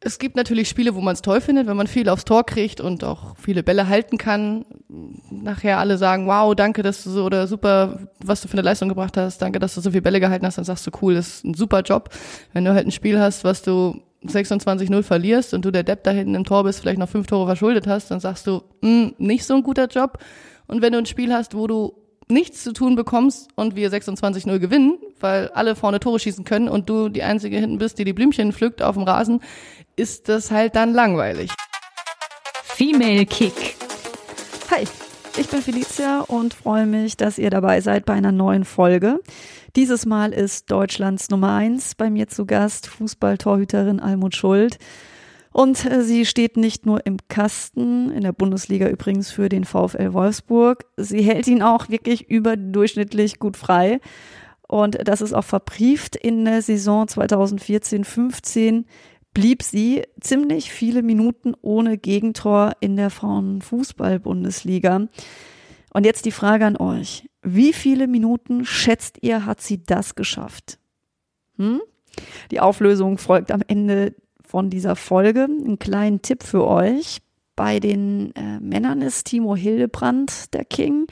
Es gibt natürlich Spiele, wo man es toll findet, wenn man viel aufs Tor kriegt und auch viele Bälle halten kann. Nachher alle sagen, wow, danke, dass du so oder super, was du für eine Leistung gebracht hast, danke, dass du so viele Bälle gehalten hast, dann sagst du, cool, das ist ein super Job. Wenn du halt ein Spiel hast, was du 26-0 verlierst und du der Depp da hinten im Tor bist, vielleicht noch fünf Tore verschuldet hast, dann sagst du, hm, nicht so ein guter Job. Und wenn du ein Spiel hast, wo du nichts zu tun bekommst und wir 26-0 gewinnen, weil alle vorne Tore schießen können und du die Einzige hinten bist, die die Blümchen pflückt auf dem Rasen, ist das halt dann langweilig. Female Kick. Hi, ich bin Felicia und freue mich, dass ihr dabei seid bei einer neuen Folge. Dieses Mal ist Deutschlands Nummer eins bei mir zu Gast, Fußballtorhüterin Almut Schuld. Und äh, sie steht nicht nur im Kasten, in der Bundesliga übrigens für den VfL Wolfsburg, sie hält ihn auch wirklich überdurchschnittlich gut frei. Und das ist auch verbrieft in der Saison 2014-15 blieb sie ziemlich viele Minuten ohne Gegentor in der Frauenfußball-Bundesliga. Und jetzt die Frage an euch. Wie viele Minuten schätzt ihr, hat sie das geschafft? Hm? Die Auflösung folgt am Ende von dieser Folge. Ein kleinen Tipp für euch. Bei den äh, Männern ist Timo Hildebrand der King.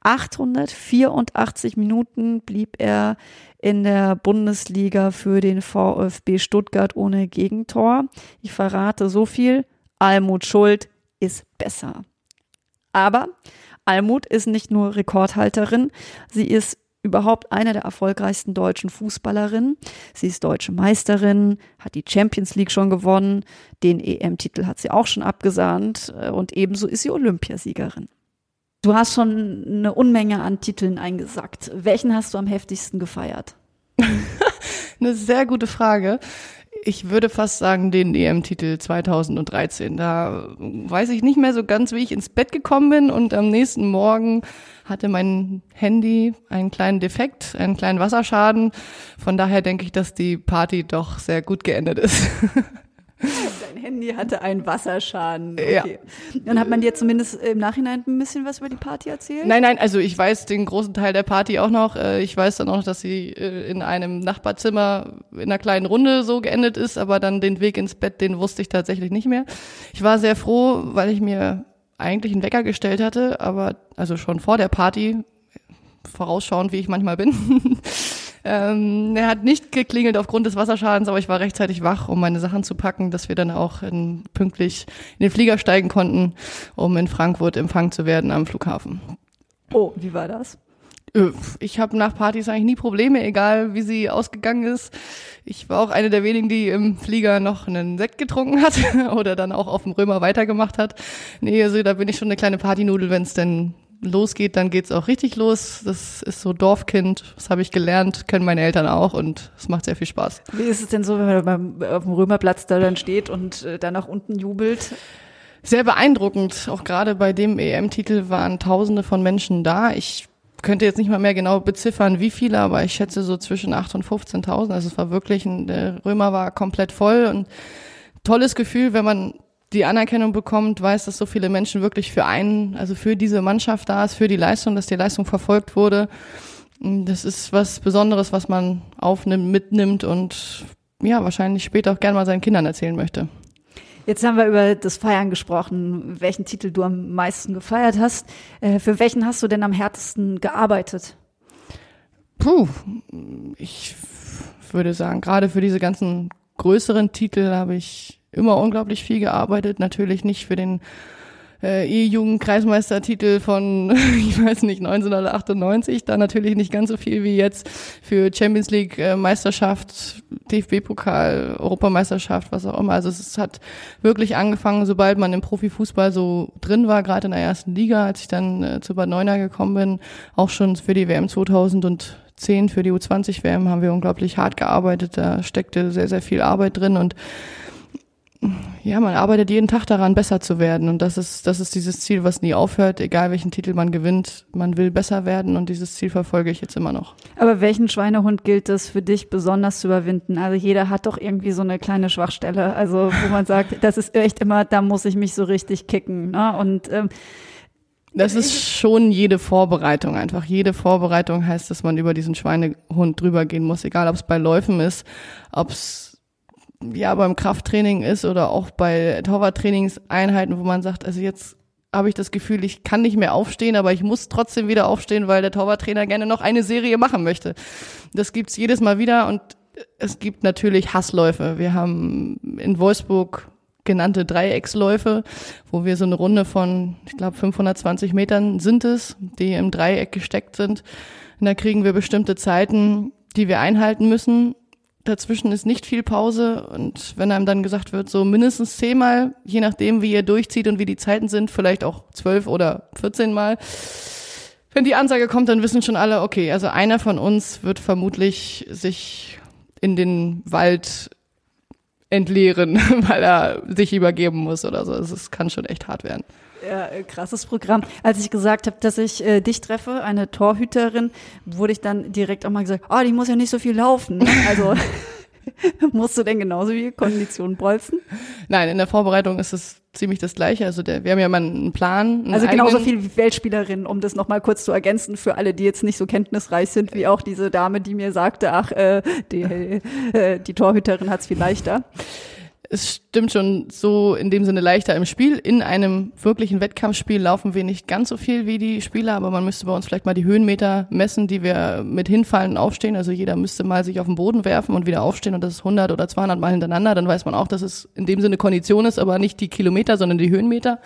884 Minuten blieb er in der Bundesliga für den VfB Stuttgart ohne Gegentor. Ich verrate so viel. Almut Schuld ist besser. Aber Almut ist nicht nur Rekordhalterin, sie ist überhaupt eine der erfolgreichsten deutschen Fußballerinnen. Sie ist deutsche Meisterin, hat die Champions League schon gewonnen, den EM-Titel hat sie auch schon abgesahnt äh, und ebenso ist sie Olympiasiegerin. Du hast schon eine Unmenge an Titeln eingesackt. Welchen hast du am heftigsten gefeiert? eine sehr gute Frage. Ich würde fast sagen, den EM-Titel 2013. Da weiß ich nicht mehr so ganz, wie ich ins Bett gekommen bin und am nächsten Morgen hatte mein Handy einen kleinen Defekt, einen kleinen Wasserschaden. Von daher denke ich, dass die Party doch sehr gut geendet ist. Handy hatte einen Wasserschaden. Okay. Ja. Dann hat man dir zumindest im Nachhinein ein bisschen was über die Party erzählt? Nein, nein, also ich weiß den großen Teil der Party auch noch. Äh, ich weiß dann auch noch, dass sie äh, in einem Nachbarzimmer in einer kleinen Runde so geendet ist, aber dann den Weg ins Bett, den wusste ich tatsächlich nicht mehr. Ich war sehr froh, weil ich mir eigentlich einen Wecker gestellt hatte, aber also schon vor der Party, vorausschauend, wie ich manchmal bin. Ähm, er hat nicht geklingelt aufgrund des Wasserschadens, aber ich war rechtzeitig wach, um meine Sachen zu packen, dass wir dann auch in, pünktlich in den Flieger steigen konnten, um in Frankfurt empfangen zu werden am Flughafen. Oh, wie war das? Äh, ich habe nach Partys eigentlich nie Probleme, egal wie sie ausgegangen ist. Ich war auch eine der wenigen, die im Flieger noch einen Sekt getrunken hat oder dann auch auf dem Römer weitergemacht hat. Nee, also da bin ich schon eine kleine Partynudel, wenn es denn losgeht, dann geht's auch richtig los. Das ist so Dorfkind, das habe ich gelernt, können meine Eltern auch und es macht sehr viel Spaß. Wie ist es denn so, wenn man auf dem Römerplatz da dann steht und äh, da nach unten jubelt? Sehr beeindruckend. Auch gerade bei dem EM-Titel waren Tausende von Menschen da. Ich könnte jetzt nicht mal mehr genau beziffern, wie viele, aber ich schätze so zwischen 8 und 15.000. Also es war wirklich, ein, der Römer war komplett voll und tolles Gefühl, wenn man die Anerkennung bekommt, weiß, dass so viele Menschen wirklich für einen, also für diese Mannschaft da ist, für die Leistung, dass die Leistung verfolgt wurde. Das ist was Besonderes, was man aufnimmt, mitnimmt und ja, wahrscheinlich später auch gerne mal seinen Kindern erzählen möchte. Jetzt haben wir über das Feiern gesprochen, welchen Titel du am meisten gefeiert hast. Äh, für welchen hast du denn am härtesten gearbeitet? Puh, ich würde sagen, gerade für diese ganzen größeren Titel habe ich immer unglaublich viel gearbeitet. Natürlich nicht für den äh, E-Jugend-Kreismeistertitel von, ich weiß nicht, 1998, da natürlich nicht ganz so viel wie jetzt für Champions League äh, DFB-Pokal, Europameisterschaft, was auch immer. Also es hat wirklich angefangen, sobald man im Profifußball so drin war, gerade in der ersten Liga, als ich dann äh, zu Bad Neuner gekommen bin, auch schon für die WM 2000 und 2010 für die U20-WM haben wir unglaublich hart gearbeitet. Da steckte sehr, sehr viel Arbeit drin und ja, man arbeitet jeden Tag daran, besser zu werden. Und das ist, das ist dieses Ziel, was nie aufhört, egal welchen Titel man gewinnt. Man will besser werden und dieses Ziel verfolge ich jetzt immer noch. Aber welchen Schweinehund gilt es für dich besonders zu überwinden? Also jeder hat doch irgendwie so eine kleine Schwachstelle, also wo man sagt, das ist echt immer, da muss ich mich so richtig kicken. Ne? Und ähm, das ist schon jede Vorbereitung einfach. Jede Vorbereitung heißt, dass man über diesen Schweinehund drüber gehen muss, egal ob es bei Läufen ist, ob es ja beim Krafttraining ist oder auch bei Torwarttrainingseinheiten, wo man sagt, also jetzt habe ich das Gefühl, ich kann nicht mehr aufstehen, aber ich muss trotzdem wieder aufstehen, weil der Torwarttrainer gerne noch eine Serie machen möchte. Das gibt's jedes Mal wieder und es gibt natürlich Hassläufe. Wir haben in Wolfsburg genannte Dreiecksläufe, wo wir so eine Runde von, ich glaube, 520 Metern sind es, die im Dreieck gesteckt sind. Und da kriegen wir bestimmte Zeiten, die wir einhalten müssen dazwischen ist nicht viel Pause und wenn einem dann gesagt wird, so mindestens zehnmal, je nachdem, wie ihr durchzieht und wie die Zeiten sind, vielleicht auch zwölf oder vierzehn Mal. Wenn die Ansage kommt, dann wissen schon alle, okay, also einer von uns wird vermutlich sich in den Wald entleeren, weil er sich übergeben muss oder so. Es kann schon echt hart werden. Ja, äh, krasses Programm. Als ich gesagt habe, dass ich äh, dich treffe, eine Torhüterin, wurde ich dann direkt auch mal gesagt, ah, oh, die muss ja nicht so viel laufen. Ne? Also musst du denn genauso wie Konditionen bolzen? Nein, in der Vorbereitung ist es ziemlich das Gleiche. Also der, wir haben ja mal einen Plan. Einen also genauso viel wie Weltspielerin, um das nochmal kurz zu ergänzen für alle, die jetzt nicht so kenntnisreich sind, wie auch diese Dame, die mir sagte, ach, äh, die, äh, die Torhüterin hat's viel leichter es stimmt schon so in dem Sinne leichter im Spiel. In einem wirklichen Wettkampfspiel laufen wir nicht ganz so viel wie die Spieler, aber man müsste bei uns vielleicht mal die Höhenmeter messen, die wir mit hinfallen und aufstehen. Also jeder müsste mal sich auf den Boden werfen und wieder aufstehen und das ist 100 oder 200 Mal hintereinander. Dann weiß man auch, dass es in dem Sinne Kondition ist, aber nicht die Kilometer, sondern die Höhenmeter.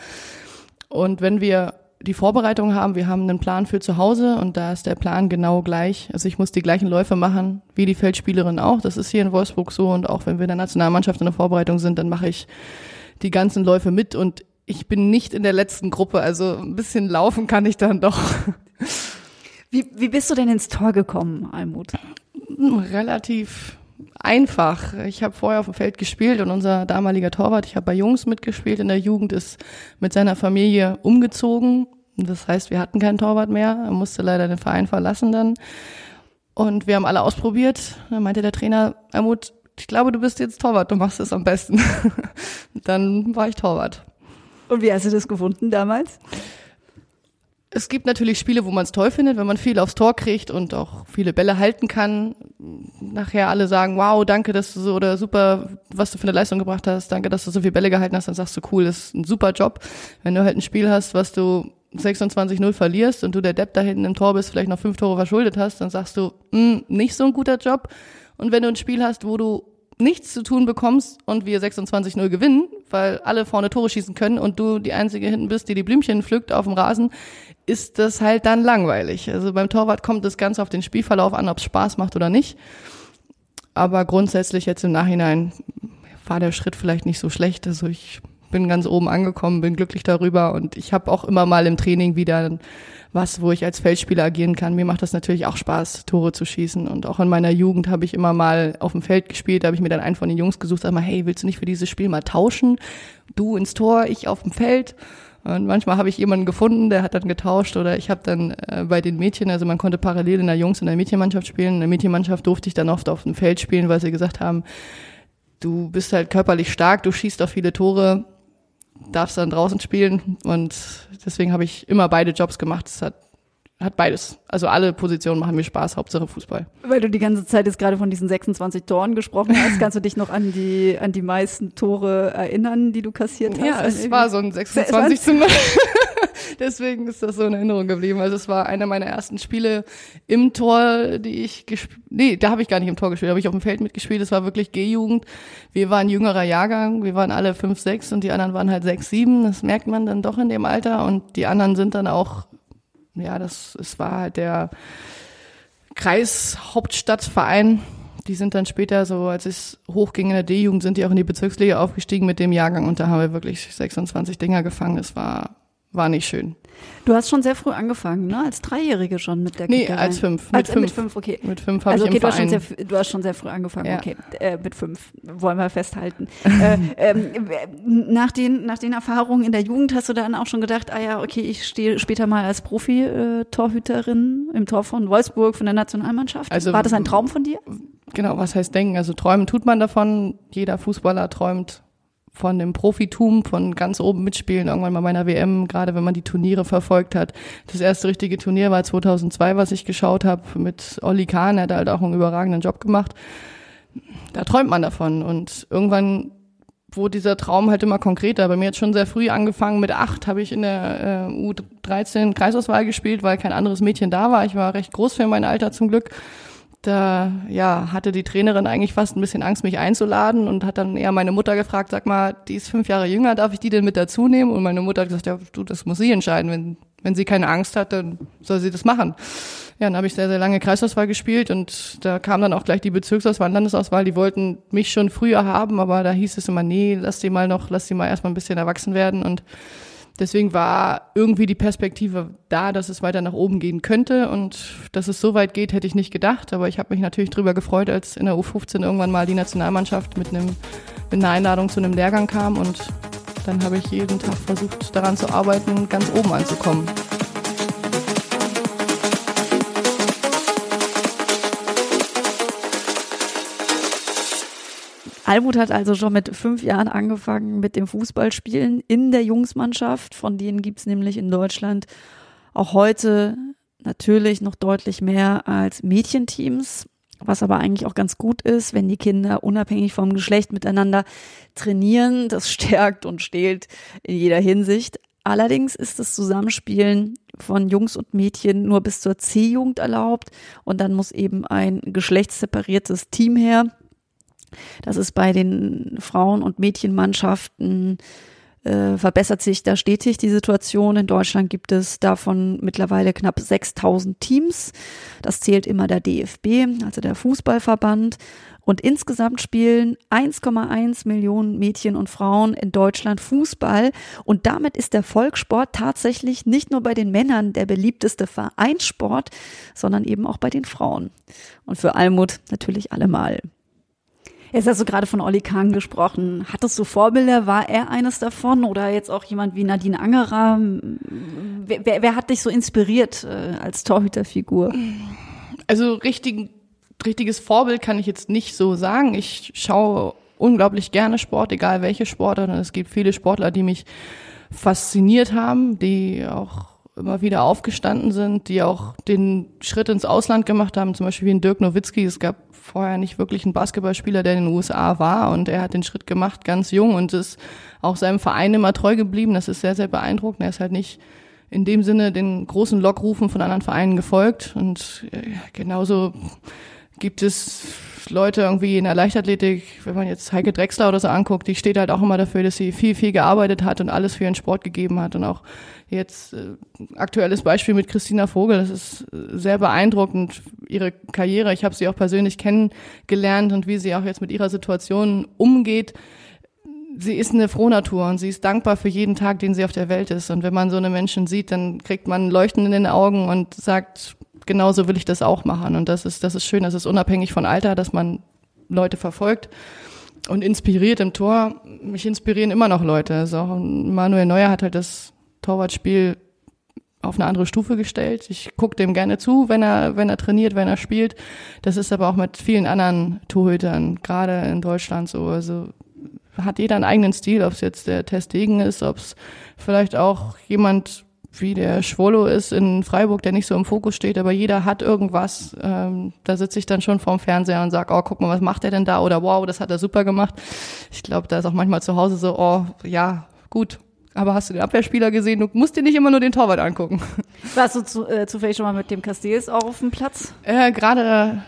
Und wenn wir die Vorbereitung haben. Wir haben einen Plan für zu Hause und da ist der Plan genau gleich. Also ich muss die gleichen Läufe machen wie die Feldspielerin auch. Das ist hier in Wolfsburg so und auch wenn wir in der Nationalmannschaft in der Vorbereitung sind, dann mache ich die ganzen Läufe mit und ich bin nicht in der letzten Gruppe. Also ein bisschen laufen kann ich dann doch. Wie, wie bist du denn ins Tor gekommen, Almut? Relativ einfach. Ich habe vorher auf dem Feld gespielt und unser damaliger Torwart, ich habe bei Jungs mitgespielt in der Jugend, ist mit seiner Familie umgezogen. Das heißt, wir hatten keinen Torwart mehr. Er musste leider den Verein verlassen dann. Und wir haben alle ausprobiert. Dann meinte der Trainer, Almut, ich glaube, du bist jetzt Torwart, du machst es am besten. dann war ich Torwart. Und wie hast du das gefunden damals? Es gibt natürlich Spiele, wo man es toll findet, wenn man viel aufs Tor kriegt und auch viele Bälle halten kann. Nachher alle sagen, wow, danke, dass du so oder super, was du für eine Leistung gebracht hast, danke, dass du so viele Bälle gehalten hast, dann sagst du, cool, das ist ein super Job. Wenn du halt ein Spiel hast, was du 26-0 verlierst und du der Depp da hinten im Tor bist, vielleicht noch fünf Tore verschuldet hast, dann sagst du, hm, nicht so ein guter Job. Und wenn du ein Spiel hast, wo du nichts zu tun bekommst und wir 26-0 gewinnen, weil alle vorne Tore schießen können und du die Einzige hinten bist, die die Blümchen pflückt auf dem Rasen, ist das halt dann langweilig. Also beim Torwart kommt das Ganze auf den Spielverlauf an, ob es Spaß macht oder nicht. Aber grundsätzlich jetzt im Nachhinein war der Schritt vielleicht nicht so schlecht. Also ich bin ganz oben angekommen, bin glücklich darüber und ich habe auch immer mal im Training wieder was, wo ich als Feldspieler agieren kann. Mir macht das natürlich auch Spaß, Tore zu schießen. Und auch in meiner Jugend habe ich immer mal auf dem Feld gespielt. Da habe ich mir dann einen von den Jungs gesucht, sag mal, hey, willst du nicht für dieses Spiel mal tauschen? Du ins Tor, ich auf dem Feld. Und manchmal habe ich jemanden gefunden, der hat dann getauscht oder ich habe dann äh, bei den Mädchen, also man konnte parallel in der Jungs- und der Mädchenmannschaft spielen. In der Mädchenmannschaft durfte ich dann oft auf dem Feld spielen, weil sie gesagt haben, du bist halt körperlich stark, du schießt auf viele Tore, darfst dann draußen spielen und deswegen habe ich immer beide Jobs gemacht. Es hat hat beides. Also alle Positionen machen mir Spaß, Hauptsache Fußball. Weil du die ganze Zeit jetzt gerade von diesen 26 Toren gesprochen hast, kannst du dich noch an die an die meisten Tore erinnern, die du kassiert hast? Ja, es war so ein 26 zum Deswegen ist das so in Erinnerung geblieben. Also es war einer meiner ersten Spiele im Tor, die ich gespielt, nee, da habe ich gar nicht im Tor gespielt, da habe ich auf dem Feld mitgespielt. Es war wirklich G-Jugend. Wir waren jüngerer Jahrgang, wir waren alle fünf, sechs und die anderen waren halt sechs, sieben. Das merkt man dann doch in dem Alter und die anderen sind dann auch ja, das, es war halt der Kreishauptstadtverein. Die sind dann später so, als es hochging in der D-Jugend, sind die auch in die Bezirksliga aufgestiegen mit dem Jahrgang und da haben wir wirklich 26 Dinger gefangen. Es war war nicht schön. Du hast schon sehr früh angefangen, ne? Als Dreijährige schon mit der Nee, Kickerei. als fünf. Als, Mit äh, mit fünf. fünf, okay. Mit fünf habe Also ich okay, im du hast, schon sehr, früh- du hast schon sehr früh angefangen, Ja. okay. Äh, mit fünf, wollen wir festhalten. äh, ähm, nach, den, nach den Erfahrungen in der Jugend hast du dann auch schon gedacht, ah ja, okay, ich stehe später mal als Profi-Torhüterin im Tor von Wolfsburg von der Nationalmannschaft. Also- War das ein Traum von dir? Genau, was heißt denken? Also träumen tut man davon. Jeder Fußballer träumt von dem Profitum, von ganz oben mitspielen, irgendwann mal bei einer WM, gerade wenn man die Turniere verfolgt hat. Das erste richtige Turnier war 2002, was ich geschaut habe mit Olli Kahn, er hat halt auch einen überragenden Job gemacht. Da träumt man davon und irgendwann wurde dieser Traum halt immer konkreter. Bei mir hat schon sehr früh angefangen. Mit acht habe ich in der äh, U13 Kreisauswahl gespielt, weil kein anderes Mädchen da war. Ich war recht groß für mein Alter zum Glück da ja, hatte die Trainerin eigentlich fast ein bisschen Angst, mich einzuladen und hat dann eher meine Mutter gefragt, sag mal, die ist fünf Jahre jünger, darf ich die denn mit dazu nehmen? Und meine Mutter hat gesagt, ja, du, das muss sie entscheiden. Wenn, wenn sie keine Angst hat, dann soll sie das machen. Ja, dann habe ich sehr, sehr lange Kreisauswahl gespielt und da kam dann auch gleich die Bezirksauswahl Landesauswahl. Die wollten mich schon früher haben, aber da hieß es immer, nee, lass die mal noch, lass die mal erstmal ein bisschen erwachsen werden und Deswegen war irgendwie die Perspektive da, dass es weiter nach oben gehen könnte und dass es so weit geht, hätte ich nicht gedacht. Aber ich habe mich natürlich drüber gefreut, als in der U15 irgendwann mal die Nationalmannschaft mit einem mit einer Einladung zu einem Lehrgang kam und dann habe ich jeden Tag versucht, daran zu arbeiten, ganz oben anzukommen. Almut hat also schon mit fünf Jahren angefangen mit dem Fußballspielen in der Jungsmannschaft. Von denen gibt's nämlich in Deutschland auch heute natürlich noch deutlich mehr als Mädchenteams. Was aber eigentlich auch ganz gut ist, wenn die Kinder unabhängig vom Geschlecht miteinander trainieren. Das stärkt und stählt in jeder Hinsicht. Allerdings ist das Zusammenspielen von Jungs und Mädchen nur bis zur C-Jugend erlaubt und dann muss eben ein geschlechtssepariertes Team her. Das ist bei den Frauen- und Mädchenmannschaften äh, verbessert sich da stetig die Situation. In Deutschland gibt es davon mittlerweile knapp 6000 Teams. Das zählt immer der DFB, also der Fußballverband. Und insgesamt spielen 1,1 Millionen Mädchen und Frauen in Deutschland Fußball. Und damit ist der Volkssport tatsächlich nicht nur bei den Männern der beliebteste Vereinssport, sondern eben auch bei den Frauen. Und für Almut natürlich allemal. Jetzt hast du gerade von Olli Kahn gesprochen. Hattest du Vorbilder? War er eines davon? Oder jetzt auch jemand wie Nadine Angerer? Wer, wer, wer hat dich so inspiriert äh, als Torhüterfigur? Also richtig, richtiges Vorbild kann ich jetzt nicht so sagen. Ich schaue unglaublich gerne Sport, egal welche Sportler. Und es gibt viele Sportler, die mich fasziniert haben, die auch immer wieder aufgestanden sind, die auch den Schritt ins Ausland gemacht haben, zum Beispiel wie ein Dirk Nowitzki. Es gab vorher nicht wirklich einen Basketballspieler, der in den USA war und er hat den Schritt gemacht, ganz jung und ist auch seinem Verein immer treu geblieben. Das ist sehr, sehr beeindruckend. Er ist halt nicht in dem Sinne den großen Lockrufen von anderen Vereinen gefolgt und äh, genauso gibt es Leute irgendwie in der Leichtathletik, wenn man jetzt Heike Drexler oder so anguckt, die steht halt auch immer dafür, dass sie viel, viel gearbeitet hat und alles für ihren Sport gegeben hat. Und auch jetzt äh, aktuelles Beispiel mit Christina Vogel, das ist äh, sehr beeindruckend, ihre Karriere. Ich habe sie auch persönlich kennengelernt und wie sie auch jetzt mit ihrer Situation umgeht. Sie ist eine Frohnatur und sie ist dankbar für jeden Tag, den sie auf der Welt ist. Und wenn man so eine Menschen sieht, dann kriegt man Leuchten in den Augen und sagt, genauso will ich das auch machen. Und das ist, das ist schön, das ist unabhängig von Alter, dass man Leute verfolgt und inspiriert im Tor. Mich inspirieren immer noch Leute. Also Manuel Neuer hat halt das Torwartspiel auf eine andere Stufe gestellt. Ich gucke dem gerne zu, wenn er, wenn er trainiert, wenn er spielt. Das ist aber auch mit vielen anderen Torhütern, gerade in Deutschland so. Also hat jeder einen eigenen Stil, ob es jetzt der Testegen ist, ob es vielleicht auch jemand wie der Schwolo ist in Freiburg, der nicht so im Fokus steht, aber jeder hat irgendwas. Ähm, da sitze ich dann schon vorm Fernseher und sag, oh, guck mal, was macht er denn da? Oder wow, das hat er super gemacht. Ich glaube, da ist auch manchmal zu Hause so, oh, ja, gut. Aber hast du den Abwehrspieler gesehen? Du musst dir nicht immer nur den Torwart angucken. Warst du zu, äh, zufällig schon mal mit dem Castells auch auf dem Platz? Äh, Gerade,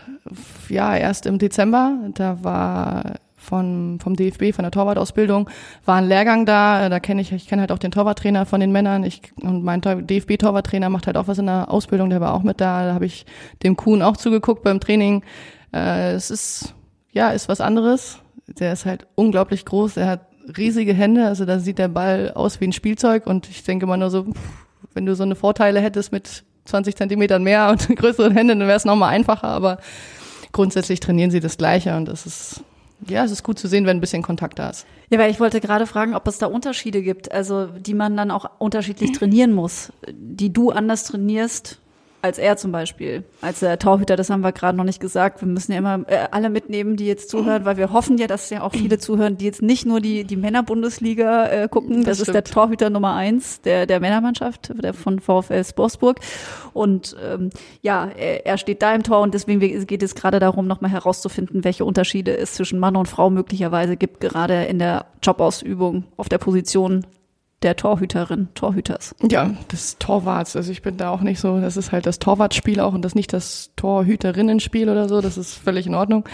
ja, erst im Dezember. Da war von, vom DFB, von der Torwartausbildung, war ein Lehrgang da. Da kenne ich, ich kenne halt auch den Torwarttrainer von den Männern. Ich, und mein DFB-Torwarttrainer macht halt auch was in der Ausbildung, der war auch mit da. Da habe ich dem Kuhn auch zugeguckt beim Training. Äh, es ist, ja, ist was anderes. Der ist halt unglaublich groß. Er hat riesige Hände, also da sieht der Ball aus wie ein Spielzeug und ich denke mal nur so, wenn du so eine Vorteile hättest mit 20 Zentimetern mehr und größeren Händen, dann wäre es nochmal einfacher, aber grundsätzlich trainieren sie das Gleiche und das ist, ja, es ist gut zu sehen, wenn ein bisschen Kontakt da ist. Ja, weil ich wollte gerade fragen, ob es da Unterschiede gibt, also die man dann auch unterschiedlich trainieren muss, die du anders trainierst als er zum Beispiel, als der Torhüter, das haben wir gerade noch nicht gesagt. Wir müssen ja immer äh, alle mitnehmen, die jetzt zuhören, weil wir hoffen ja, dass ja auch viele zuhören, die jetzt nicht nur die, die Männerbundesliga äh, gucken. Das, das ist der Torhüter Nummer eins der, der Männermannschaft, der von VfL Sporsburg. Und ähm, ja, er, er steht da im Tor und deswegen geht es gerade darum, nochmal herauszufinden, welche Unterschiede es zwischen Mann und Frau möglicherweise gibt, gerade in der Jobausübung auf der Position der Torhüterin, Torhüters. Ja, des Torwarts. Also ich bin da auch nicht so, das ist halt das Torwartspiel auch und das nicht das Torhüterinnenspiel oder so, das ist völlig in Ordnung.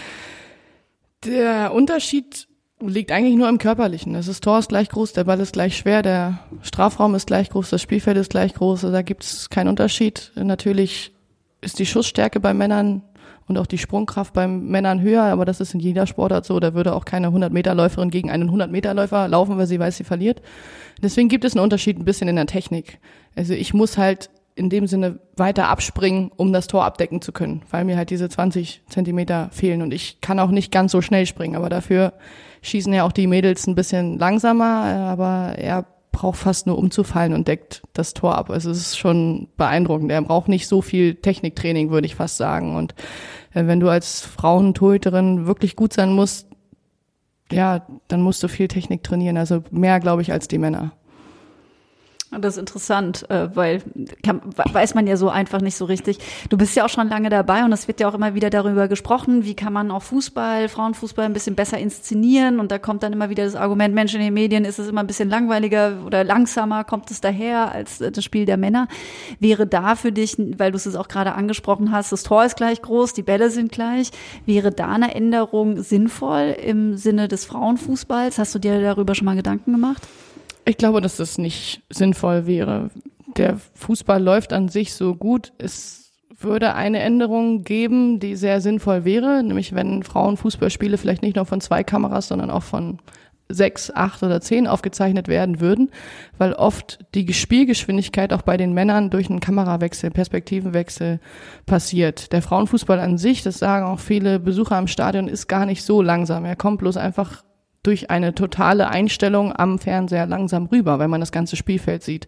Der Unterschied liegt eigentlich nur im Körperlichen. Das ist Tor ist gleich groß, der Ball ist gleich schwer, der Strafraum ist gleich groß, das Spielfeld ist gleich groß, also da gibt es keinen Unterschied. Natürlich ist die Schussstärke bei Männern und auch die Sprungkraft beim Männern höher, aber das ist in jeder Sportart so. Da würde auch keine 100-Meter-Läuferin gegen einen 100-Meter-Läufer laufen, weil sie weiß, sie verliert. Deswegen gibt es einen Unterschied ein bisschen in der Technik. Also ich muss halt in dem Sinne weiter abspringen, um das Tor abdecken zu können, weil mir halt diese 20 Zentimeter fehlen und ich kann auch nicht ganz so schnell springen, aber dafür schießen ja auch die Mädels ein bisschen langsamer, aber er braucht fast nur umzufallen und deckt das Tor ab. Also es ist schon beeindruckend. Er braucht nicht so viel Techniktraining, würde ich fast sagen. Und äh, wenn du als Frauentorhüterin wirklich gut sein musst, ja, dann musst du viel Technik trainieren. Also mehr, glaube ich, als die Männer. Das ist interessant, äh, weil kann, weiß man ja so einfach nicht so richtig. Du bist ja auch schon lange dabei und es wird ja auch immer wieder darüber gesprochen, wie kann man auch Fußball, Frauenfußball ein bisschen besser inszenieren und da kommt dann immer wieder das Argument, Mensch, in den Medien ist es immer ein bisschen langweiliger oder langsamer, kommt es daher als das Spiel der Männer. Wäre da für dich, weil du es auch gerade angesprochen hast, das Tor ist gleich groß, die Bälle sind gleich, wäre da eine Änderung sinnvoll im Sinne des Frauenfußballs? Hast du dir darüber schon mal Gedanken gemacht? Ich glaube, dass das nicht sinnvoll wäre. Der Fußball läuft an sich so gut. Es würde eine Änderung geben, die sehr sinnvoll wäre, nämlich wenn Frauenfußballspiele vielleicht nicht nur von zwei Kameras, sondern auch von sechs, acht oder zehn aufgezeichnet werden würden, weil oft die Spielgeschwindigkeit auch bei den Männern durch einen Kamerawechsel, Perspektivenwechsel passiert. Der Frauenfußball an sich, das sagen auch viele Besucher im Stadion, ist gar nicht so langsam. Er kommt bloß einfach durch eine totale Einstellung am Fernseher langsam rüber, wenn man das ganze Spielfeld sieht.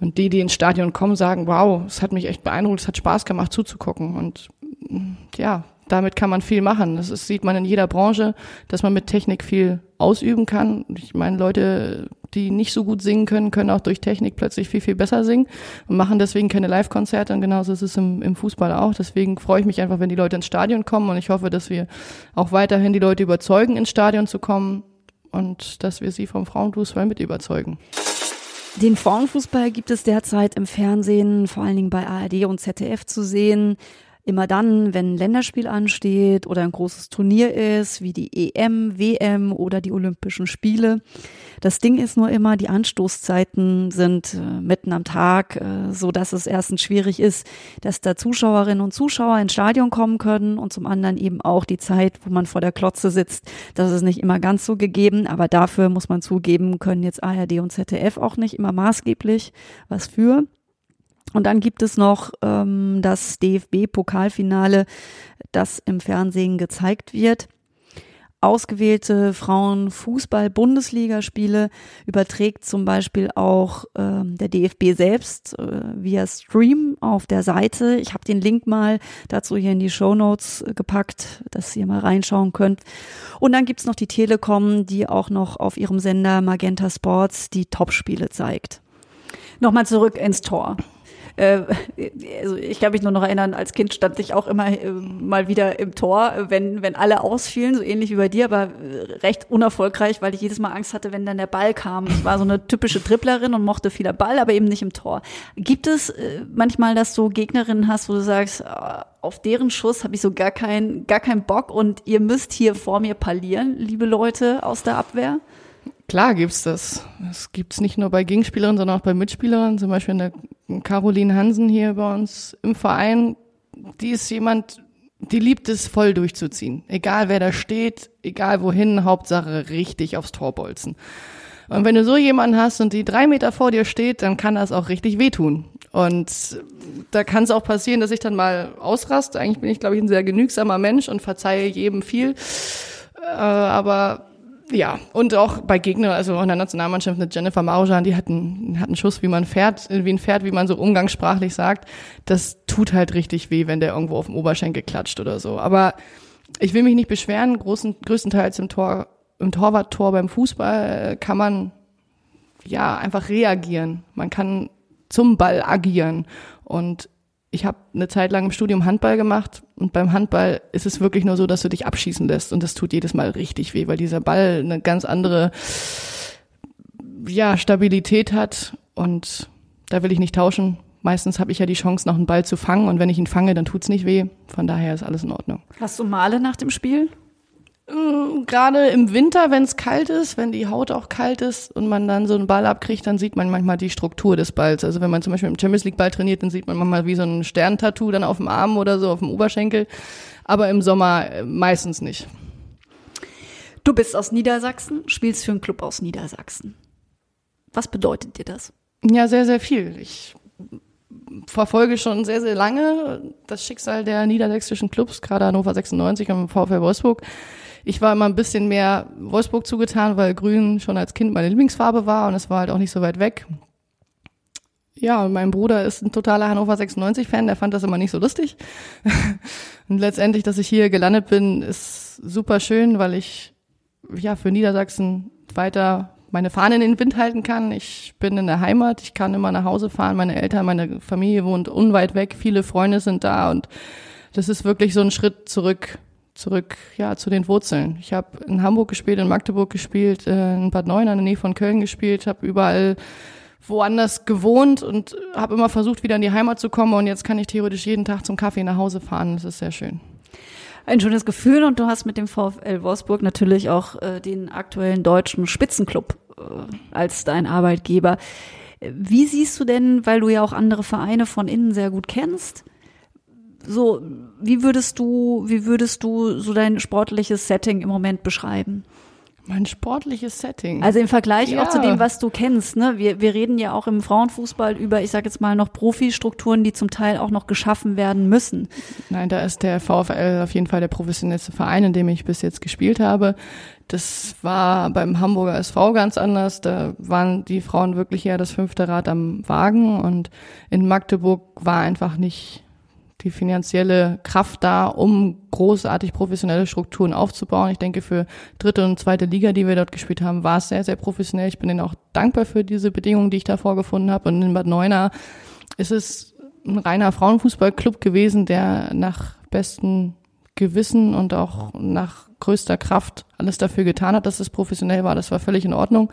Und die, die ins Stadion kommen, sagen, wow, es hat mich echt beeindruckt, es hat Spaß gemacht zuzugucken. Und ja, damit kann man viel machen. Das ist, sieht man in jeder Branche, dass man mit Technik viel ausüben kann. Ich meine, Leute, die nicht so gut singen können, können auch durch Technik plötzlich viel, viel besser singen und machen deswegen keine Live-Konzerte. Und genauso ist es im, im Fußball auch. Deswegen freue ich mich einfach, wenn die Leute ins Stadion kommen und ich hoffe, dass wir auch weiterhin die Leute überzeugen, ins Stadion zu kommen und dass wir sie vom Frauenfußball mit überzeugen. Den Frauenfußball gibt es derzeit im Fernsehen, vor allen Dingen bei ARD und ZDF zu sehen. Immer dann, wenn ein Länderspiel ansteht oder ein großes Turnier ist, wie die EM, WM oder die Olympischen Spiele. Das Ding ist nur immer, die Anstoßzeiten sind äh, mitten am Tag, äh, so dass es erstens schwierig ist, dass da Zuschauerinnen und Zuschauer ins Stadion kommen können und zum anderen eben auch die Zeit, wo man vor der Klotze sitzt. Das ist nicht immer ganz so gegeben, aber dafür muss man zugeben, können jetzt ARD und ZDF auch nicht immer maßgeblich was für. Und dann gibt es noch ähm, das DFB-Pokalfinale, das im Fernsehen gezeigt wird. Ausgewählte Frauen-Fußball-Bundesligaspiele überträgt zum Beispiel auch ähm, der DFB selbst äh, via Stream auf der Seite. Ich habe den Link mal dazu hier in die Show Notes gepackt, dass ihr mal reinschauen könnt. Und dann gibt's noch die Telekom, die auch noch auf ihrem Sender Magenta Sports die Topspiele zeigt. Nochmal zurück ins Tor. Äh, also ich kann mich nur noch erinnern, als Kind stand ich auch immer äh, mal wieder im Tor, wenn, wenn alle ausfielen, so ähnlich wie bei dir, aber äh, recht unerfolgreich, weil ich jedes Mal Angst hatte, wenn dann der Ball kam. Ich war so eine typische Triplerin und mochte vieler Ball, aber eben nicht im Tor. Gibt es äh, manchmal, dass du Gegnerinnen hast, wo du sagst, äh, auf deren Schuss habe ich so gar keinen gar keinen Bock und ihr müsst hier vor mir parlieren, liebe Leute aus der Abwehr? Klar gibt's das. Das gibt's nicht nur bei Gegenspielerinnen, sondern auch bei Mitspielerinnen. Zum Beispiel eine Caroline Hansen hier bei uns im Verein. Die ist jemand, die liebt es voll durchzuziehen. Egal wer da steht, egal wohin, Hauptsache richtig aufs Tor bolzen. Und wenn du so jemanden hast und die drei Meter vor dir steht, dann kann das auch richtig wehtun. Und da kann es auch passieren, dass ich dann mal ausraste. Eigentlich bin ich, glaube ich, ein sehr genügsamer Mensch und verzeihe jedem viel. Äh, aber ja, und auch bei Gegnern, also in der Nationalmannschaft mit Jennifer Maujan, die hatten, hatten Schuss, wie man fährt, wie ein Pferd, wie man so umgangssprachlich sagt. Das tut halt richtig weh, wenn der irgendwo auf dem Oberschenkel klatscht oder so. Aber ich will mich nicht beschweren. Großen, größtenteils im Tor, im Torwarttor beim Fußball kann man ja einfach reagieren. Man kann zum Ball agieren. Und ich habe eine Zeit lang im Studium Handball gemacht und beim Handball ist es wirklich nur so, dass du dich abschießen lässt und das tut jedes Mal richtig weh, weil dieser Ball eine ganz andere ja, Stabilität hat und da will ich nicht tauschen. Meistens habe ich ja die Chance, noch einen Ball zu fangen und wenn ich ihn fange, dann tut's nicht weh. Von daher ist alles in Ordnung. Hast du Male nach dem Spiel? Mm, gerade im Winter, wenn es kalt ist, wenn die Haut auch kalt ist und man dann so einen Ball abkriegt, dann sieht man manchmal die Struktur des Balls. Also wenn man zum Beispiel im Champions League Ball trainiert, dann sieht man manchmal wie so ein Sterntattoo dann auf dem Arm oder so, auf dem Oberschenkel. Aber im Sommer äh, meistens nicht. Du bist aus Niedersachsen, spielst für einen Club aus Niedersachsen. Was bedeutet dir das? Ja, sehr, sehr viel. Ich verfolge schon sehr, sehr lange das Schicksal der niedersächsischen Clubs, gerade Hannover 96 und VfL Wolfsburg. Ich war immer ein bisschen mehr Wolfsburg zugetan, weil Grün schon als Kind meine Lieblingsfarbe war und es war halt auch nicht so weit weg. Ja, und mein Bruder ist ein totaler Hannover 96-Fan, der fand das immer nicht so lustig. und letztendlich, dass ich hier gelandet bin, ist super schön, weil ich ja für Niedersachsen weiter meine Fahne in den Wind halten kann. Ich bin in der Heimat, ich kann immer nach Hause fahren. Meine Eltern, meine Familie wohnt unweit weg, viele Freunde sind da und das ist wirklich so ein Schritt zurück zurück ja zu den Wurzeln. Ich habe in Hamburg gespielt, in Magdeburg gespielt, äh, in Bad Neuenahr in der Nähe von Köln gespielt, habe überall woanders gewohnt und habe immer versucht, wieder in die Heimat zu kommen und jetzt kann ich theoretisch jeden Tag zum Kaffee nach Hause fahren. Das ist sehr schön. Ein schönes Gefühl und du hast mit dem VfL Wolfsburg natürlich auch äh, den aktuellen deutschen Spitzenclub äh, als dein Arbeitgeber. Wie siehst du denn, weil du ja auch andere Vereine von innen sehr gut kennst, so, wie würdest du, wie würdest du so dein sportliches Setting im Moment beschreiben? Mein sportliches Setting. Also im Vergleich ja. auch zu dem, was du kennst. Ne? Wir, wir reden ja auch im Frauenfußball über, ich sage jetzt mal, noch Profistrukturen, die zum Teil auch noch geschaffen werden müssen. Nein, da ist der VfL auf jeden Fall der professionellste Verein, in dem ich bis jetzt gespielt habe. Das war beim Hamburger SV ganz anders. Da waren die Frauen wirklich eher das fünfte Rad am Wagen und in Magdeburg war einfach nicht die finanzielle Kraft da, um großartig professionelle Strukturen aufzubauen. Ich denke, für dritte und zweite Liga, die wir dort gespielt haben, war es sehr, sehr professionell. Ich bin ihnen auch dankbar für diese Bedingungen, die ich da vorgefunden habe. Und in Bad Neuenahr ist es ein reiner Frauenfußballclub gewesen, der nach bestem Gewissen und auch nach größter Kraft alles dafür getan hat, dass es professionell war. Das war völlig in Ordnung.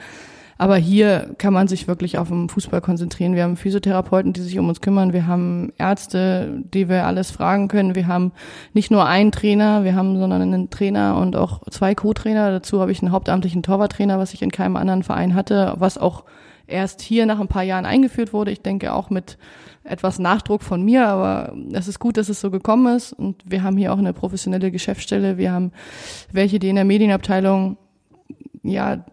Aber hier kann man sich wirklich auf den Fußball konzentrieren. Wir haben Physiotherapeuten, die sich um uns kümmern. Wir haben Ärzte, die wir alles fragen können. Wir haben nicht nur einen Trainer, wir haben, sondern einen Trainer und auch zwei Co-Trainer. Dazu habe ich einen hauptamtlichen Torwarttrainer, was ich in keinem anderen Verein hatte, was auch erst hier nach ein paar Jahren eingeführt wurde. Ich denke auch mit etwas Nachdruck von mir, aber es ist gut, dass es so gekommen ist. Und wir haben hier auch eine professionelle Geschäftsstelle. Wir haben welche, die in der Medienabteilung ja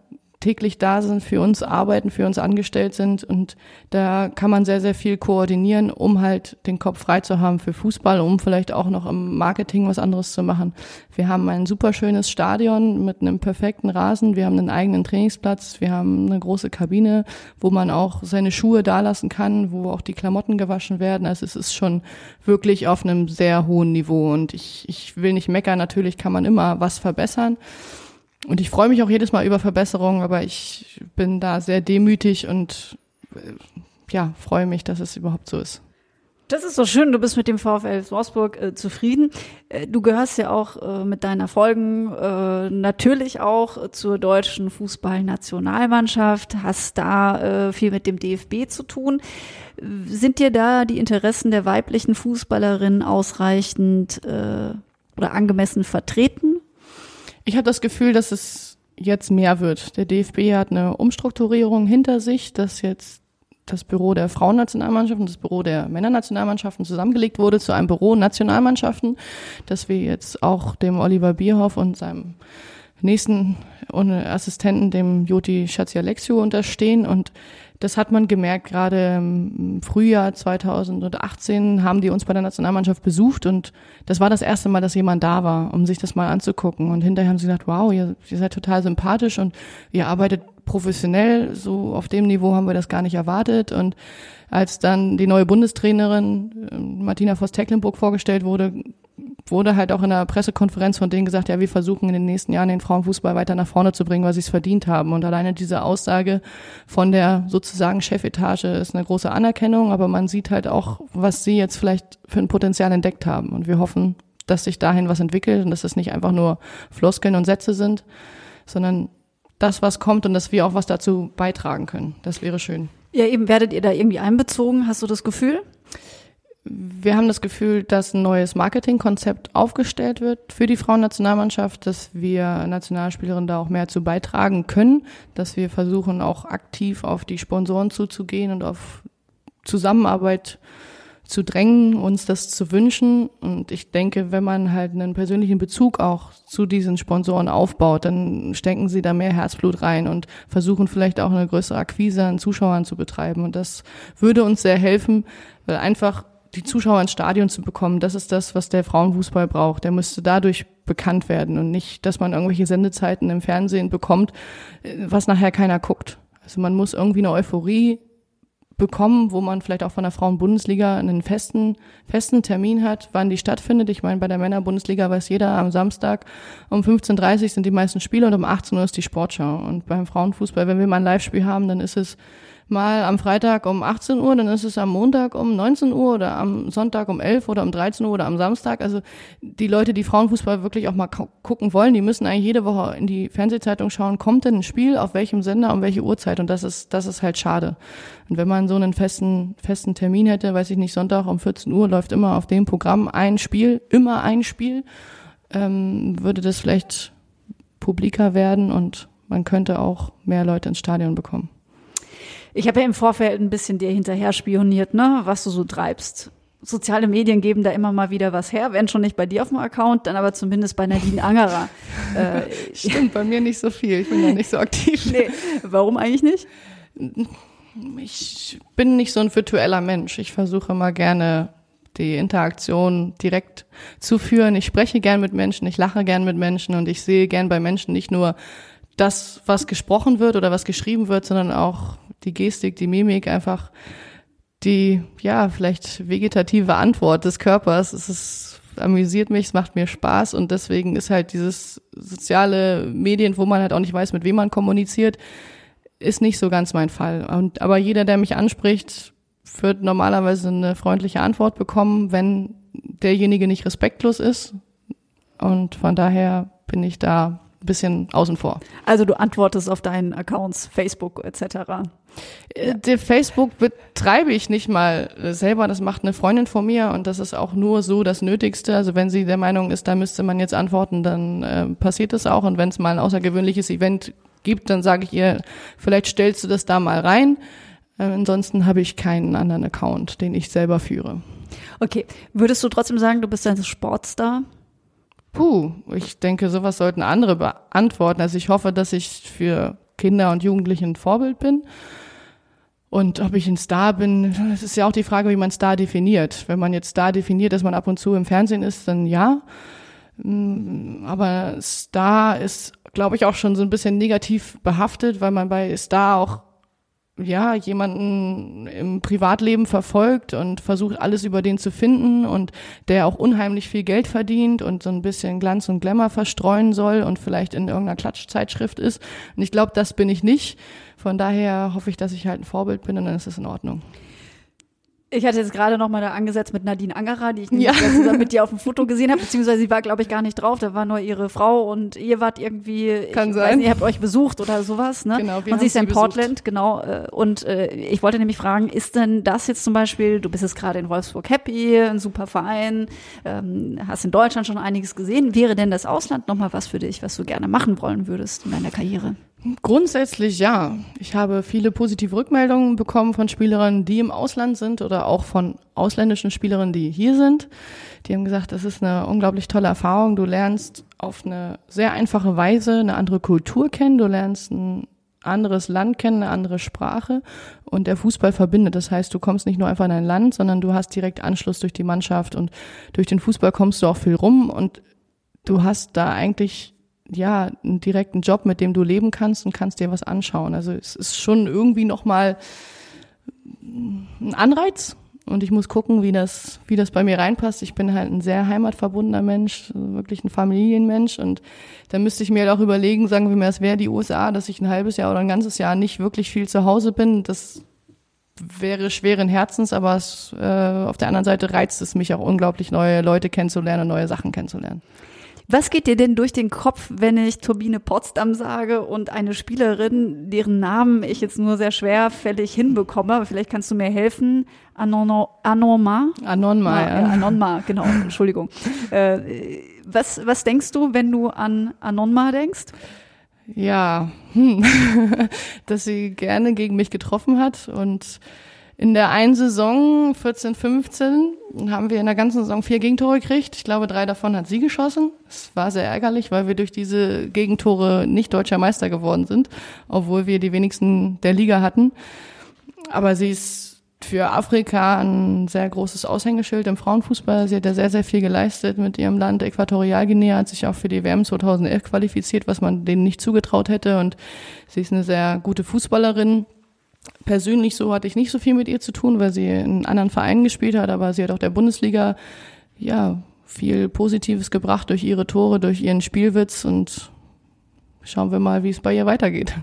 täglich da sind, für uns arbeiten, für uns angestellt sind. Und da kann man sehr, sehr viel koordinieren, um halt den Kopf frei zu haben für Fußball, um vielleicht auch noch im Marketing was anderes zu machen. Wir haben ein super schönes Stadion mit einem perfekten Rasen. Wir haben einen eigenen Trainingsplatz. Wir haben eine große Kabine, wo man auch seine Schuhe dalassen kann, wo auch die Klamotten gewaschen werden. Also es ist schon wirklich auf einem sehr hohen Niveau. Und ich, ich will nicht meckern. Natürlich kann man immer was verbessern. Und ich freue mich auch jedes Mal über Verbesserungen, aber ich bin da sehr demütig und äh, ja, freue mich, dass es überhaupt so ist. Das ist so schön, du bist mit dem VfL Wolfsburg äh, zufrieden. Äh, du gehörst ja auch äh, mit deinen Erfolgen äh, natürlich auch zur deutschen Fußballnationalmannschaft, hast da äh, viel mit dem DFB zu tun. Sind dir da die Interessen der weiblichen Fußballerinnen ausreichend äh, oder angemessen vertreten? Ich habe das Gefühl, dass es jetzt mehr wird. Der DFB hat eine Umstrukturierung hinter sich, dass jetzt das Büro der Frauennationalmannschaft und das Büro der Männernationalmannschaften zusammengelegt wurde zu einem Büro Nationalmannschaften, dass wir jetzt auch dem Oliver Bierhoff und seinem nächsten Assistenten, dem Joti Schatzialexio, unterstehen und das hat man gemerkt, gerade im Frühjahr 2018 haben die uns bei der Nationalmannschaft besucht und das war das erste Mal, dass jemand da war, um sich das mal anzugucken. Und hinterher haben sie gesagt, wow, ihr, ihr seid total sympathisch und ihr arbeitet professionell, so auf dem Niveau haben wir das gar nicht erwartet. Und als dann die neue Bundestrainerin äh, Martina Voss-Tecklenburg vorgestellt wurde, wurde halt auch in der Pressekonferenz von denen gesagt, ja, wir versuchen in den nächsten Jahren den Frauenfußball weiter nach vorne zu bringen, weil sie es verdient haben. Und alleine diese Aussage von der sozusagen Chefetage ist eine große Anerkennung, aber man sieht halt auch, was sie jetzt vielleicht für ein Potenzial entdeckt haben. Und wir hoffen, dass sich dahin was entwickelt und dass es nicht einfach nur Floskeln und Sätze sind, sondern das, was kommt und dass wir auch was dazu beitragen können. Das wäre schön. Ja, eben werdet ihr da irgendwie einbezogen, hast du das Gefühl? Wir haben das Gefühl, dass ein neues Marketingkonzept aufgestellt wird für die Frauennationalmannschaft, dass wir Nationalspielerinnen da auch mehr zu beitragen können, dass wir versuchen auch aktiv auf die Sponsoren zuzugehen und auf Zusammenarbeit zu drängen, uns das zu wünschen. Und ich denke, wenn man halt einen persönlichen Bezug auch zu diesen Sponsoren aufbaut, dann stecken sie da mehr Herzblut rein und versuchen vielleicht auch eine größere Akquise an Zuschauern zu betreiben. Und das würde uns sehr helfen, weil einfach die Zuschauer ins Stadion zu bekommen, das ist das, was der Frauenfußball braucht. Der müsste dadurch bekannt werden und nicht, dass man irgendwelche Sendezeiten im Fernsehen bekommt, äh, was nachher keiner guckt. Also man muss irgendwie eine Euphorie bekommen, wo man vielleicht auch von der Frauenbundesliga einen festen, festen Termin hat, wann die stattfindet. Ich meine, bei der Männerbundesliga weiß jeder, am Samstag um 15.30 Uhr sind die meisten Spiele und um 18 Uhr ist die Sportschau. Und beim Frauenfußball, wenn wir mal ein Live-Spiel haben, dann ist es mal am Freitag um 18 Uhr, dann ist es am Montag um 19 Uhr oder am Sonntag um 11 oder um 13 Uhr oder am Samstag. Also die Leute, die Frauenfußball wirklich auch mal gucken wollen, die müssen eigentlich jede Woche in die Fernsehzeitung schauen, kommt denn ein Spiel, auf welchem Sender, um welche Uhrzeit und das ist, das ist halt schade. Und wenn man so einen festen, festen Termin hätte, weiß ich nicht, Sonntag um 14 Uhr läuft immer auf dem Programm ein Spiel, immer ein Spiel, ähm, würde das vielleicht publiker werden und man könnte auch mehr Leute ins Stadion bekommen. Ich habe ja im Vorfeld ein bisschen dir hinterher spioniert, ne, was du so treibst. Soziale Medien geben da immer mal wieder was her, wenn schon nicht bei dir auf dem Account, dann aber zumindest bei Nadine Angerer. äh, Stimmt, bei mir nicht so viel. Ich bin ja nicht so aktiv. Nee, warum eigentlich nicht? Ich bin nicht so ein virtueller Mensch. Ich versuche immer gerne die Interaktion direkt zu führen. Ich spreche gern mit Menschen, ich lache gern mit Menschen und ich sehe gern bei Menschen nicht nur das, was gesprochen wird oder was geschrieben wird, sondern auch die Gestik, die Mimik, einfach die, ja, vielleicht vegetative Antwort des Körpers. Es ist, amüsiert mich, es macht mir Spaß und deswegen ist halt dieses soziale Medien, wo man halt auch nicht weiß, mit wem man kommuniziert, ist nicht so ganz mein Fall. Und, aber jeder, der mich anspricht, wird normalerweise eine freundliche Antwort bekommen, wenn derjenige nicht respektlos ist. Und von daher bin ich da bisschen außen vor. Also du antwortest auf deinen Accounts, Facebook etc. Äh, der Facebook betreibe ich nicht mal selber, das macht eine Freundin von mir und das ist auch nur so das Nötigste. Also wenn sie der Meinung ist, da müsste man jetzt antworten, dann äh, passiert das auch. Und wenn es mal ein außergewöhnliches Event gibt, dann sage ich ihr, vielleicht stellst du das da mal rein. Äh, ansonsten habe ich keinen anderen Account, den ich selber führe. Okay, würdest du trotzdem sagen, du bist ein Sportstar? Puh, ich denke, sowas sollten andere beantworten. Also ich hoffe, dass ich für Kinder und Jugendliche ein Vorbild bin. Und ob ich ein Star bin, das ist ja auch die Frage, wie man Star definiert. Wenn man jetzt Star definiert, dass man ab und zu im Fernsehen ist, dann ja. Mm, aber Star ist, glaube ich, auch schon so ein bisschen negativ behaftet, weil man bei Star auch ja, jemanden im Privatleben verfolgt und versucht alles über den zu finden und der auch unheimlich viel Geld verdient und so ein bisschen Glanz und Glamour verstreuen soll und vielleicht in irgendeiner Klatschzeitschrift ist. Und ich glaube, das bin ich nicht. Von daher hoffe ich, dass ich halt ein Vorbild bin und dann ist es in Ordnung. Ich hatte jetzt gerade noch mal da angesetzt mit Nadine Angerer, die ich ja. zusammen mit dir auf dem Foto gesehen habe, beziehungsweise sie war, glaube ich, gar nicht drauf. Da war nur ihre Frau und ihr wart irgendwie, Kann ich sein. Nicht, ihr habt euch besucht oder sowas, ne? Genau, wir und sie ist ja in Portland, genau. Äh, und äh, ich wollte nämlich fragen, ist denn das jetzt zum Beispiel, du bist jetzt gerade in Wolfsburg happy, ein super Verein, ähm, hast in Deutschland schon einiges gesehen. Wäre denn das Ausland noch mal was für dich, was du gerne machen wollen würdest in deiner Karriere? Grundsätzlich ja. Ich habe viele positive Rückmeldungen bekommen von Spielerinnen, die im Ausland sind oder auch von ausländischen Spielerinnen, die hier sind. Die haben gesagt, das ist eine unglaublich tolle Erfahrung. Du lernst auf eine sehr einfache Weise eine andere Kultur kennen. Du lernst ein anderes Land kennen, eine andere Sprache und der Fußball verbindet. Das heißt, du kommst nicht nur einfach in ein Land, sondern du hast direkt Anschluss durch die Mannschaft und durch den Fußball kommst du auch viel rum und du hast da eigentlich ja, einen direkten Job, mit dem du leben kannst und kannst dir was anschauen. Also es ist schon irgendwie nochmal ein Anreiz und ich muss gucken, wie das, wie das bei mir reinpasst. Ich bin halt ein sehr heimatverbundener Mensch, wirklich ein Familienmensch und da müsste ich mir halt auch überlegen, sagen wir mal, es wäre die USA, dass ich ein halbes Jahr oder ein ganzes Jahr nicht wirklich viel zu Hause bin. Das wäre schweren Herzens, aber es, äh, auf der anderen Seite reizt es mich auch unglaublich, neue Leute kennenzulernen und neue Sachen kennenzulernen. Was geht dir denn durch den Kopf, wenn ich Turbine Potsdam sage und eine Spielerin, deren Namen ich jetzt nur sehr schwerfällig hinbekomme, aber vielleicht kannst du mir helfen, Anonma? Anonma, Anonma, ja. Anonma, genau, Entschuldigung. Äh, was, was denkst du, wenn du an Anonma denkst? Ja, hm. dass sie gerne gegen mich getroffen hat und in der einen Saison, 14, 15, haben wir in der ganzen Saison vier Gegentore gekriegt. Ich glaube, drei davon hat sie geschossen. Es war sehr ärgerlich, weil wir durch diese Gegentore nicht deutscher Meister geworden sind, obwohl wir die wenigsten der Liga hatten. Aber sie ist für Afrika ein sehr großes Aushängeschild im Frauenfußball. Sie hat ja sehr, sehr viel geleistet mit ihrem Land. Äquatorialguinea hat sich auch für die WM 2011 qualifiziert, was man denen nicht zugetraut hätte. Und sie ist eine sehr gute Fußballerin persönlich so hatte ich nicht so viel mit ihr zu tun, weil sie in anderen Vereinen gespielt hat, aber sie hat auch der Bundesliga ja viel Positives gebracht durch ihre Tore, durch ihren Spielwitz und schauen wir mal, wie es bei ihr weitergeht.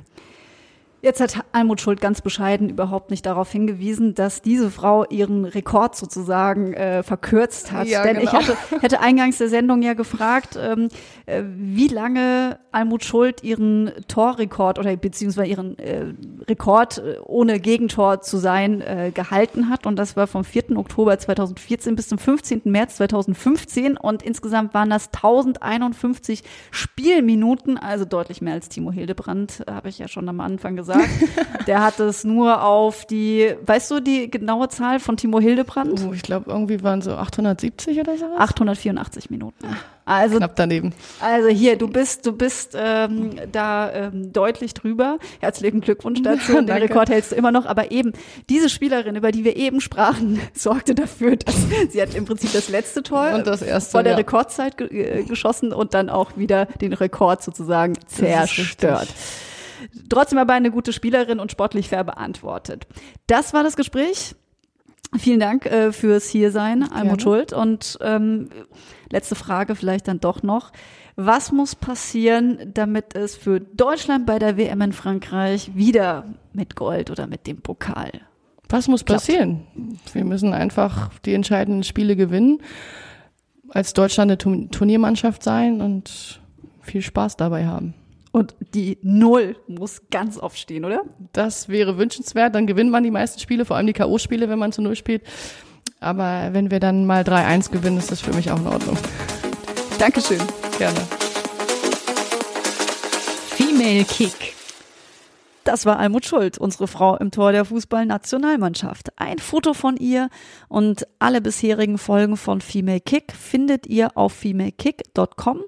Jetzt hat Almut Schuld ganz bescheiden überhaupt nicht darauf hingewiesen, dass diese Frau ihren Rekord sozusagen äh, verkürzt hat. Ja, Denn genau. ich hatte, hätte eingangs der Sendung ja gefragt, ähm, äh, wie lange Almut Schuld ihren Torrekord oder beziehungsweise ihren äh, Rekord äh, ohne Gegentor zu sein äh, gehalten hat. Und das war vom 4. Oktober 2014 bis zum 15. März 2015. Und insgesamt waren das 1051 Spielminuten, also deutlich mehr als Timo Hildebrand, habe ich ja schon am Anfang gesagt gesagt. Der hat es nur auf die, weißt du die genaue Zahl von Timo Hildebrand? Oh, ich glaube, irgendwie waren so 870 oder so. 884 Minuten. Also, Knapp daneben. Also hier, du bist, du bist ähm, da ähm, deutlich drüber. Herzlichen Glückwunsch dazu. Den Rekord hältst du immer noch. Aber eben diese Spielerin, über die wir eben sprachen, sorgte dafür, dass sie hat im Prinzip das letzte Tor und das erste, vor der ja. Rekordzeit ge äh, geschossen und dann auch wieder den Rekord sozusagen zerstört. Trotzdem aber eine gute Spielerin und sportlich fair beantwortet. Das war das Gespräch. Vielen Dank äh, fürs Hiersein, Almut Schuld. Und ähm, letzte Frage vielleicht dann doch noch. Was muss passieren, damit es für Deutschland bei der WM in Frankreich wieder mit Gold oder mit dem Pokal? Was muss passieren? Klappt? Wir müssen einfach die entscheidenden Spiele gewinnen, als Deutschland eine Turniermannschaft sein und viel Spaß dabei haben. Und die Null muss ganz oft stehen, oder? Das wäre wünschenswert. Dann gewinnt man die meisten Spiele, vor allem die K.O.-Spiele, wenn man zu Null spielt. Aber wenn wir dann mal 3-1 gewinnen, ist das für mich auch in Ordnung. Dankeschön. Gerne. Female Kick. Das war Almut Schuld, unsere Frau im Tor der Fußballnationalmannschaft. Ein Foto von ihr und alle bisherigen Folgen von Female Kick findet ihr auf femalekick.com.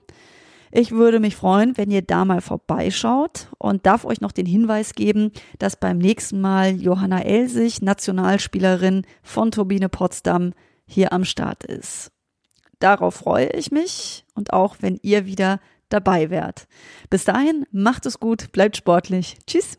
Ich würde mich freuen, wenn ihr da mal vorbeischaut und darf euch noch den Hinweis geben, dass beim nächsten Mal Johanna Elsig, Nationalspielerin von Turbine Potsdam, hier am Start ist. Darauf freue ich mich und auch wenn ihr wieder dabei wärt. Bis dahin, macht es gut, bleibt sportlich. Tschüss.